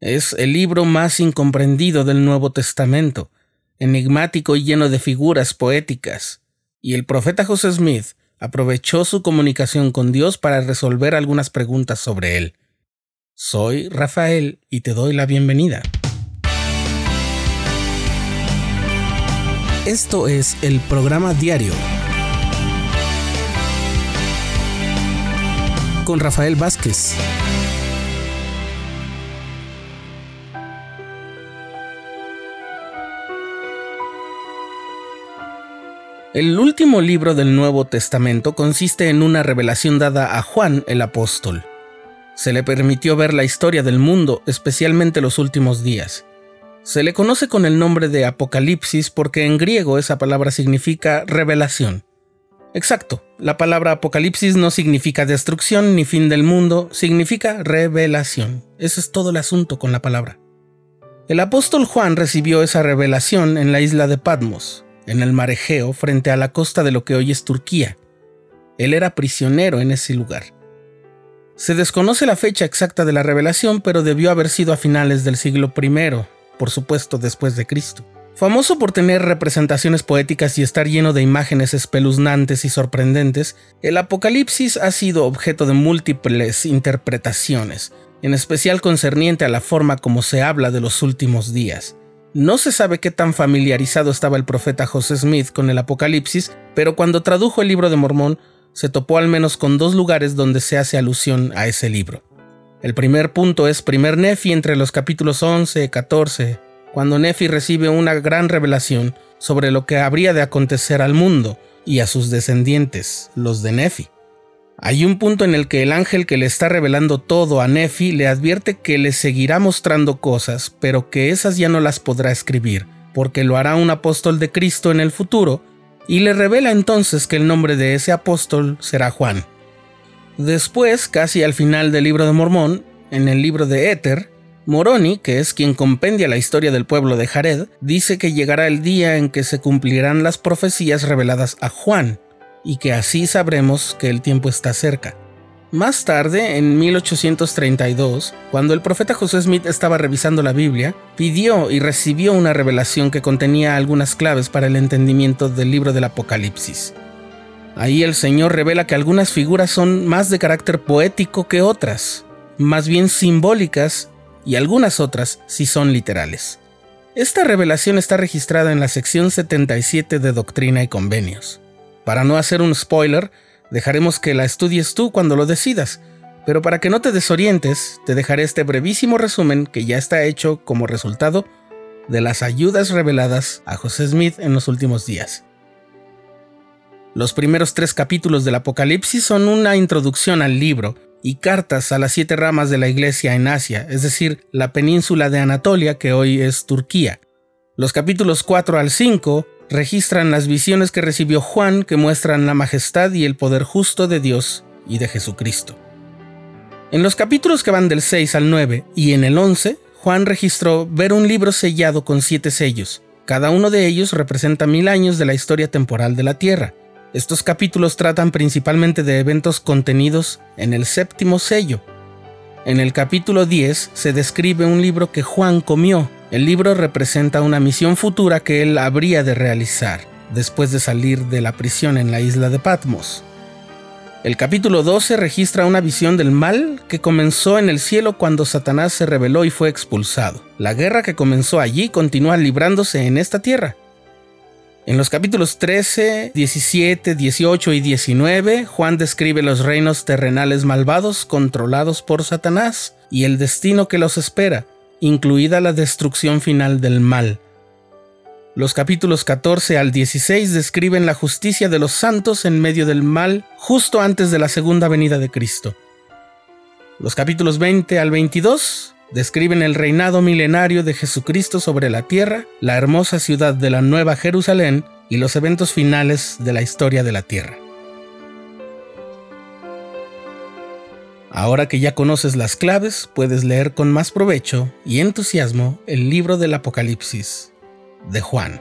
Es el libro más incomprendido del Nuevo Testamento, enigmático y lleno de figuras poéticas. Y el profeta José Smith aprovechó su comunicación con Dios para resolver algunas preguntas sobre él. Soy Rafael y te doy la bienvenida. Esto es el programa diario con Rafael Vázquez. El último libro del Nuevo Testamento consiste en una revelación dada a Juan el apóstol. Se le permitió ver la historia del mundo, especialmente los últimos días. Se le conoce con el nombre de Apocalipsis porque en griego esa palabra significa revelación. Exacto, la palabra Apocalipsis no significa destrucción ni fin del mundo, significa revelación. Ese es todo el asunto con la palabra. El apóstol Juan recibió esa revelación en la isla de Patmos, en el mar Egeo, frente a la costa de lo que hoy es Turquía. Él era prisionero en ese lugar. Se desconoce la fecha exacta de la revelación, pero debió haber sido a finales del siglo I, por supuesto después de Cristo. Famoso por tener representaciones poéticas y estar lleno de imágenes espeluznantes y sorprendentes, el Apocalipsis ha sido objeto de múltiples interpretaciones, en especial concerniente a la forma como se habla de los últimos días. No se sabe qué tan familiarizado estaba el profeta José Smith con el Apocalipsis, pero cuando tradujo el libro de Mormón, se topó al menos con dos lugares donde se hace alusión a ese libro. El primer punto es primer Nefi entre los capítulos 11 y 14, cuando Nefi recibe una gran revelación sobre lo que habría de acontecer al mundo y a sus descendientes, los de Nefi. Hay un punto en el que el ángel que le está revelando todo a Nefi le advierte que le seguirá mostrando cosas, pero que esas ya no las podrá escribir, porque lo hará un apóstol de Cristo en el futuro, y le revela entonces que el nombre de ese apóstol será Juan. Después, casi al final del libro de Mormón, en el libro de Éter, Moroni, que es quien compendia la historia del pueblo de Jared, dice que llegará el día en que se cumplirán las profecías reveladas a Juan, y que así sabremos que el tiempo está cerca. Más tarde, en 1832, cuando el profeta José Smith estaba revisando la Biblia, pidió y recibió una revelación que contenía algunas claves para el entendimiento del libro del Apocalipsis. Ahí el Señor revela que algunas figuras son más de carácter poético que otras, más bien simbólicas, y algunas otras sí son literales. Esta revelación está registrada en la sección 77 de Doctrina y Convenios. Para no hacer un spoiler, dejaremos que la estudies tú cuando lo decidas, pero para que no te desorientes, te dejaré este brevísimo resumen que ya está hecho como resultado de las ayudas reveladas a José Smith en los últimos días. Los primeros tres capítulos del Apocalipsis son una introducción al libro y cartas a las siete ramas de la iglesia en Asia, es decir, la península de Anatolia que hoy es Turquía. Los capítulos 4 al 5 registran las visiones que recibió Juan que muestran la majestad y el poder justo de Dios y de Jesucristo. En los capítulos que van del 6 al 9 y en el 11, Juan registró ver un libro sellado con siete sellos. Cada uno de ellos representa mil años de la historia temporal de la Tierra. Estos capítulos tratan principalmente de eventos contenidos en el séptimo sello. En el capítulo 10 se describe un libro que Juan comió el libro representa una misión futura que él habría de realizar después de salir de la prisión en la isla de Patmos. El capítulo 12 registra una visión del mal que comenzó en el cielo cuando Satanás se rebeló y fue expulsado. La guerra que comenzó allí continúa librándose en esta tierra. En los capítulos 13, 17, 18 y 19, Juan describe los reinos terrenales malvados controlados por Satanás y el destino que los espera, incluida la destrucción final del mal. Los capítulos 14 al 16 describen la justicia de los santos en medio del mal justo antes de la segunda venida de Cristo. Los capítulos 20 al 22 describen el reinado milenario de Jesucristo sobre la tierra, la hermosa ciudad de la Nueva Jerusalén y los eventos finales de la historia de la tierra. Ahora que ya conoces las claves, puedes leer con más provecho y entusiasmo el libro del Apocalipsis de Juan.